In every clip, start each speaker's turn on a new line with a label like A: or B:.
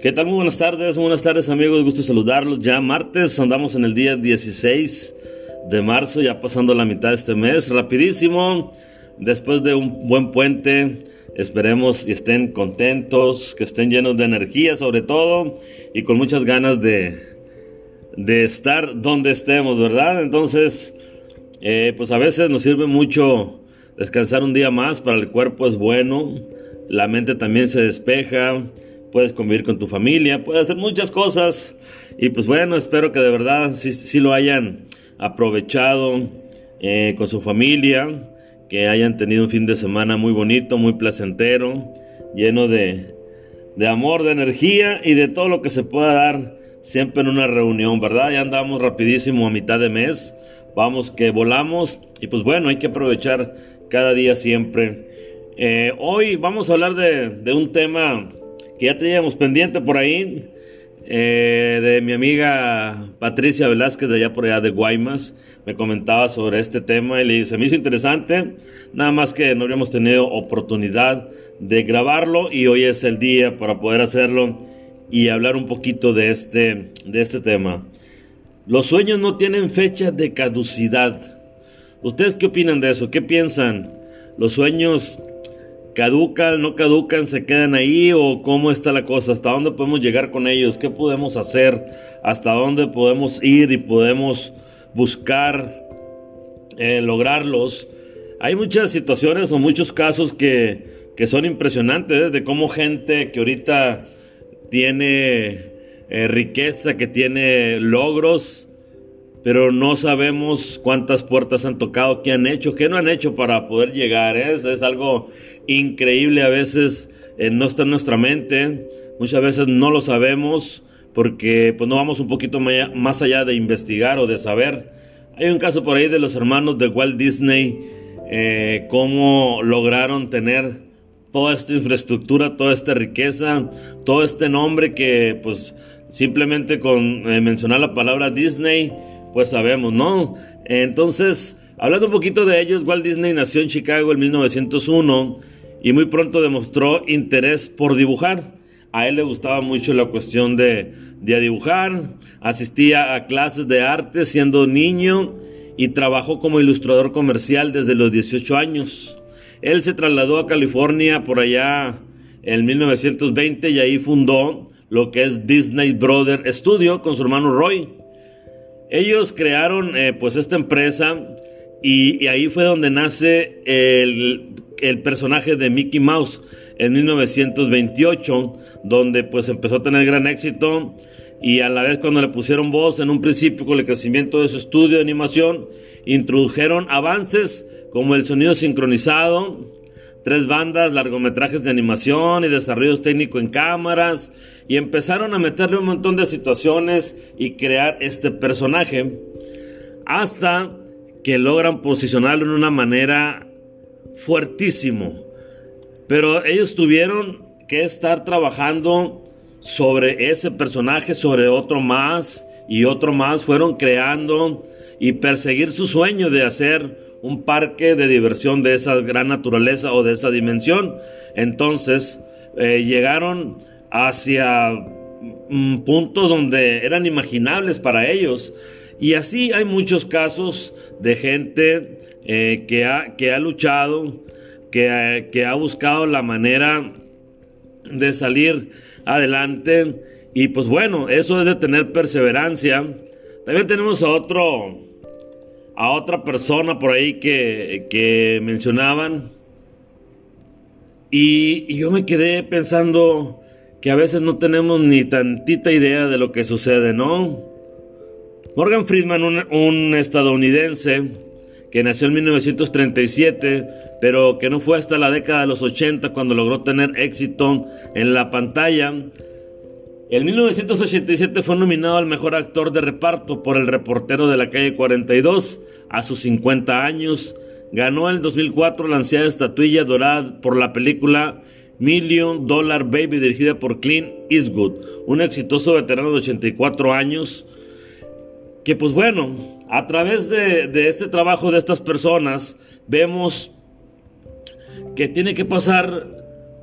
A: ¿Qué tal? Muy buenas tardes, buenas tardes amigos, gusto saludarlos. Ya martes, andamos en el día 16 de marzo, ya pasando la mitad de este mes, rapidísimo, después de un buen puente, esperemos y estén contentos, que estén llenos de energía sobre todo y con muchas ganas de, de estar donde estemos, ¿verdad? Entonces, eh, pues a veces nos sirve mucho descansar un día más, para el cuerpo es bueno, la mente también se despeja puedes convivir con tu familia, puedes hacer muchas cosas. Y pues bueno, espero que de verdad sí, lo hayan aprovechado eh, con su familia, que hayan tenido un fin de semana muy bonito, muy placentero, lleno de, de amor, de energía y de todo lo que se pueda dar siempre en una reunión, ¿verdad? Ya andamos rapidísimo a mitad de mes, vamos que volamos y pues bueno, hay que aprovechar cada día siempre. Eh, hoy vamos a hablar de, un tema que ya teníamos pendiente por ahí, eh, de mi amiga Patricia Velázquez de allá por allá de Guaymas, me comentaba sobre este tema y le se me hizo interesante, nada más que no habíamos tenido oportunidad de grabarlo y hoy es el día para poder hacerlo y hablar un poquito de este, de este tema. Los sueños no tienen fecha de caducidad. ¿Ustedes qué opinan de eso? ¿Qué piensan? ¿Los sueños ¿Caducan, no caducan, se quedan ahí o cómo está la cosa? ¿Hasta dónde podemos llegar con ellos? ¿Qué podemos hacer? ¿Hasta dónde podemos ir y podemos buscar eh, lograrlos? Hay muchas situaciones o muchos casos que, que son impresionantes ¿eh? de cómo gente que ahorita tiene eh, riqueza, que tiene logros, pero no sabemos cuántas puertas han tocado, qué han hecho, qué no han hecho para poder llegar. ¿eh? Es, algo increíble, a veces eh, no está en nuestra mente, muchas veces no lo sabemos porque pues no vamos un poquito más allá de investigar o de saber. Hay un caso por ahí de los hermanos de Walt Disney, eh, cómo lograron tener toda esta infraestructura, toda esta riqueza, todo este nombre que pues simplemente con mencionar la palabra Disney, pues sabemos, ¿no? Entonces, hablando un poquito de ellos, Walt Disney nació en Chicago en 1901 y muy pronto demostró interés por dibujar. A él le gustaba mucho la cuestión de, de dibujar, asistía a clases de arte siendo niño y trabajó como ilustrador comercial desde los 18 años. Él se trasladó a California por allá en 1920 y ahí fundó lo que es Disney Brother Studio con su hermano Roy. Ellos crearon eh, pues esta empresa y, ahí fue donde nace el, personaje de Mickey Mouse en 1928, donde pues empezó a tener gran éxito y a la vez cuando le pusieron voz en un principio con el crecimiento de su estudio de animación, introdujeron avances como el sonido sincronizado, tres bandas, largometrajes de animación y desarrollos técnicos en cámaras y empezaron a meterle un montón de situaciones y crear este personaje hasta que logran posicionarlo en una manera fuertísimo. Pero ellos tuvieron que estar trabajando sobre ese personaje, sobre otro más y otro más, fueron creando y perseguir su sueño de hacer un parque de diversión de esa gran naturaleza o de esa dimensión. Entonces eh, llegaron hacia puntos donde eran imaginables para ellos. Y así hay muchos casos de gente eh, que, ha, que, ha, luchado, que, que ha buscado la manera de salir adelante. Y pues bueno, eso es de tener perseverancia. También tenemos a otro, a otra persona por ahí que, que mencionaban. Y, yo me quedé pensando, que a veces no tenemos ni tantita idea de lo que sucede, ¿no? Morgan Friedman, un, estadounidense que nació en 1937, pero que no fue hasta la década de los 80 cuando logró tener éxito en la pantalla. En 1987 fue nominado al mejor actor de reparto por El reportero de la calle 42 a sus 50 años. Ganó en 2004 la ansiada estatuilla dorada por la película Million Dollar Baby, dirigida por Clint Eastwood, un exitoso veterano de 84 años, que pues bueno, a través de, este trabajo de estas personas, vemos que tiene que pasar,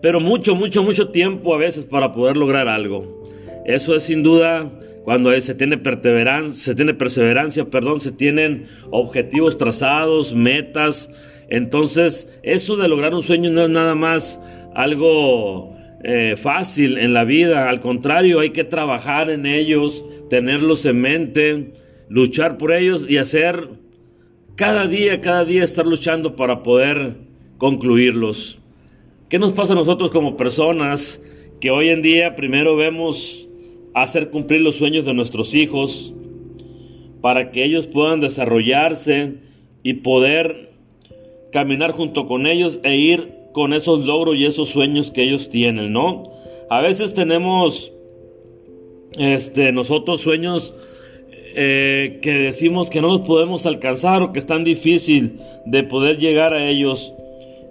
A: pero mucho, mucho, mucho tiempo a veces para poder lograr algo. Eso es sin duda cuando se tiene perseverancia, se tiene perseverancia, perdón, se tienen objetivos trazados, metas. Entonces, eso de lograr un sueño no es nada más algo eh, fácil en la vida. Al contrario, hay que trabajar en ellos, tenerlos en mente, luchar por ellos y hacer cada día, cada día estar luchando para poder concluirlos. ¿Qué nos pasa a nosotros como personas que hoy en día primero vemos hacer cumplir los sueños de nuestros hijos para que ellos puedan desarrollarse y poder caminar junto con ellos e ir con esos logros y esos sueños que ellos tienen, ¿no? A veces tenemos este, nosotros sueños eh, que decimos que no los podemos alcanzar o que es tan difícil de poder llegar a ellos.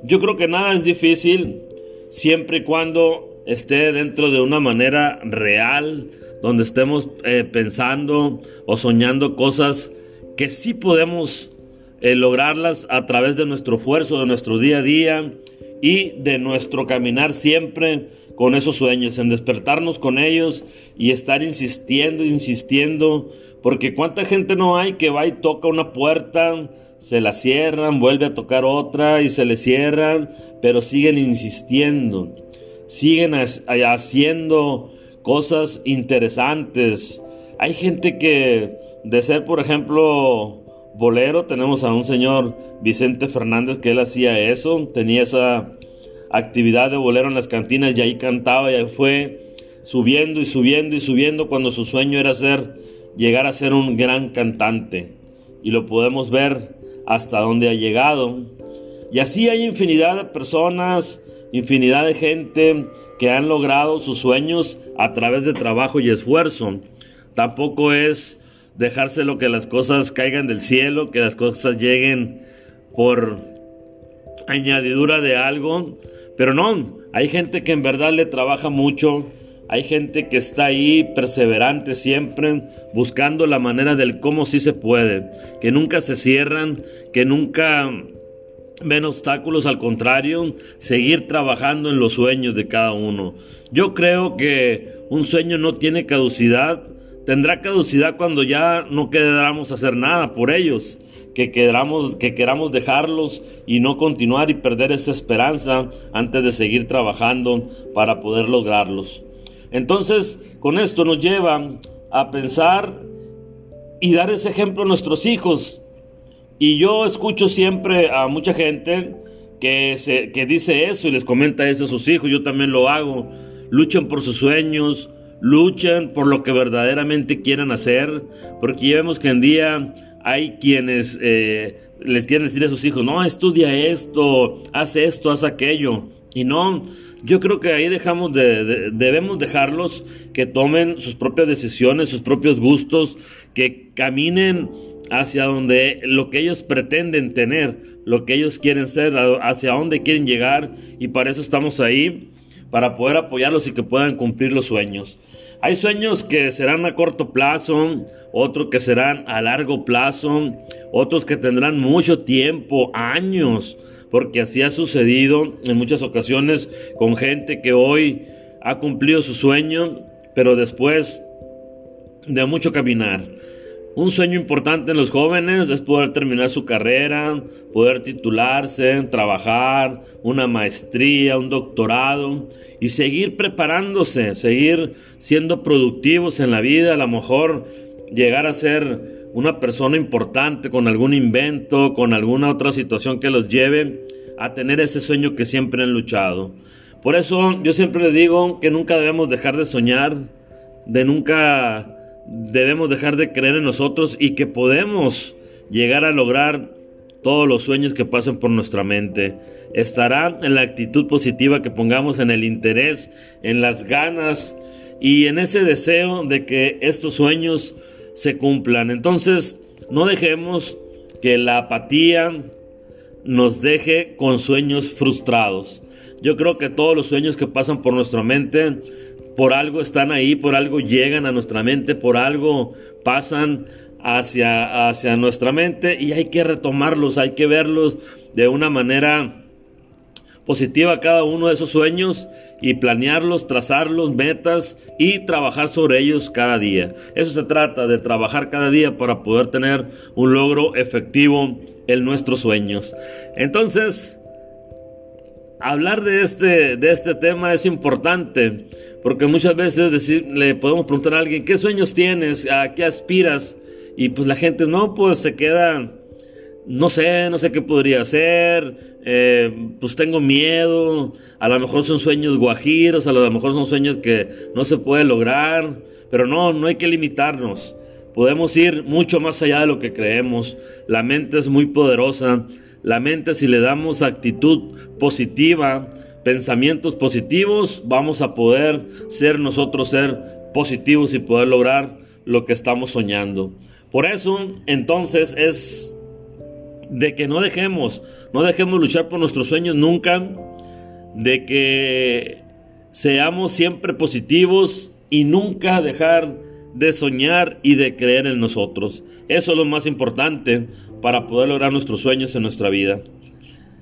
A: Yo creo que nada es difícil siempre y cuando esté dentro de una manera real, donde estemos eh, pensando o soñando cosas que sí podemos eh, lograrlas a través de nuestro esfuerzo, de nuestro día a día y de nuestro caminar siempre con esos sueños, en despertarnos con ellos y estar insistiendo, insistiendo, porque cuánta gente no hay que va y toca una puerta, se la cierran, vuelve a tocar otra y se le cierran, pero siguen insistiendo siguen haciendo cosas interesantes. Hay gente que de ser, por ejemplo, bolero, tenemos a un señor Vicente Fernández que él hacía eso, tenía esa actividad de bolero en las cantinas y ahí cantaba y fue subiendo y subiendo y subiendo cuando su sueño era ser llegar a ser un gran cantante y lo podemos ver hasta donde ha llegado. Y así hay infinidad de personas infinidad de gente que han logrado sus sueños a través de trabajo y esfuerzo. Tampoco es dejarse lo que las cosas caigan del cielo, que las cosas lleguen por añadidura de algo. Pero no, hay gente que en verdad le trabaja mucho. Hay gente que está ahí perseverante siempre, buscando la manera del cómo sí se puede, que nunca se cierran, que nunca ven obstáculos, al contrario, seguir trabajando en los sueños de cada uno. Yo creo que un sueño no tiene caducidad, tendrá caducidad cuando ya no queramos hacer nada por ellos, que queramos, que queramos dejarlos y no continuar y perder esa esperanza antes de seguir trabajando para poder lograrlos. Entonces, con esto nos lleva a pensar y dar ese ejemplo a nuestros hijos y yo escucho siempre a mucha gente que, se, que dice eso y les comenta eso a sus hijos, yo también lo hago. Luchen por sus sueños, luchen por lo que verdaderamente quieran hacer, porque ya vemos que en día hay quienes eh, les quieren decir a sus hijos, no, estudia esto, haz esto, haz aquello. Y no, yo creo que ahí dejamos de, debemos dejarlos que tomen sus propias decisiones, sus propios gustos, que caminen hacia donde lo que ellos pretenden tener, lo que ellos quieren ser, hacia dónde quieren llegar y para eso estamos ahí, para poder apoyarlos y que puedan cumplir los sueños. Hay sueños que serán a corto plazo, otros que serán a largo plazo, otros que tendrán mucho tiempo, años, porque así ha sucedido en muchas ocasiones con gente que hoy ha cumplido su sueño, pero después de mucho caminar un sueño importante en los jóvenes es poder terminar su carrera, poder titularse, trabajar, una maestría, un doctorado y seguir preparándose, seguir siendo productivos en la vida, a lo mejor llegar a ser una persona importante con algún invento, con alguna otra situación que los lleve a tener ese sueño que siempre han luchado. Por eso yo siempre les digo que nunca debemos dejar de soñar, de nunca debemos dejar de creer en nosotros y que podemos llegar a lograr todos los sueños que pasen por nuestra mente. Estará en la actitud positiva que pongamos en el interés, en las ganas y en ese deseo de que estos sueños se cumplan. Entonces, no dejemos que la apatía nos deje con sueños frustrados. Yo creo que todos los sueños que pasan por nuestra mente por algo están ahí, por algo llegan a nuestra mente, por algo pasan hacia, hacia nuestra mente y hay que retomarlos, hay que verlos de una manera positiva cada uno de esos sueños y planearlos, trazarlos, metas y trabajar sobre ellos cada día. Eso se trata de trabajar cada día para poder tener un logro efectivo en nuestros sueños. Entonces, hablar de este, de este tema es importante porque muchas veces le podemos preguntar a alguien, ¿qué sueños tienes? ¿A qué aspiras? Y pues la gente no, pues se queda no sé, no sé qué podría ser, eh, pues tengo miedo, a lo mejor son sueños guajiros, a lo mejor son sueños que no se puede lograr, pero no, no hay que limitarnos. Podemos ir mucho más allá de lo que creemos. La mente es muy poderosa. La mente si le damos actitud positiva, pensamientos positivos, vamos a poder ser nosotros ser positivos y poder lograr lo que estamos soñando. Por eso, entonces es de que no dejemos, no dejemos luchar por nuestros sueños nunca, de que seamos siempre positivos y nunca dejar de soñar y de creer en nosotros. Eso es lo más importante para poder lograr nuestros sueños en nuestra vida.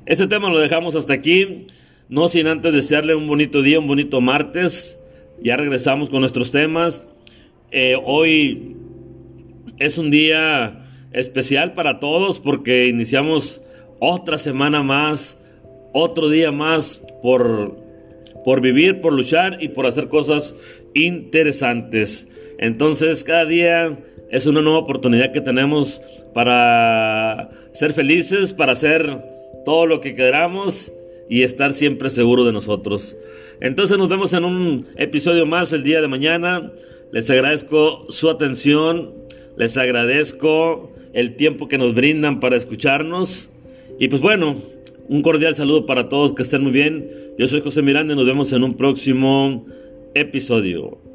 A: Este tema lo dejamos hasta aquí, no sin antes desearle un bonito día, un bonito martes. Ya regresamos con nuestros temas. Eh, hoy es un día especial para todos porque iniciamos otra semana más, otro día más por, por vivir, por luchar y por hacer cosas interesantes. Entonces cada día es una nueva oportunidad que tenemos para ser felices, para hacer todo lo que queramos y estar siempre seguro de nosotros. Entonces nos vemos en un episodio más el día de mañana. Les agradezco su atención, les agradezco el tiempo que nos brindan para escucharnos. Y pues bueno, un cordial saludo para todos, que estén muy bien. Yo soy José Miranda y nos vemos en un próximo episodio.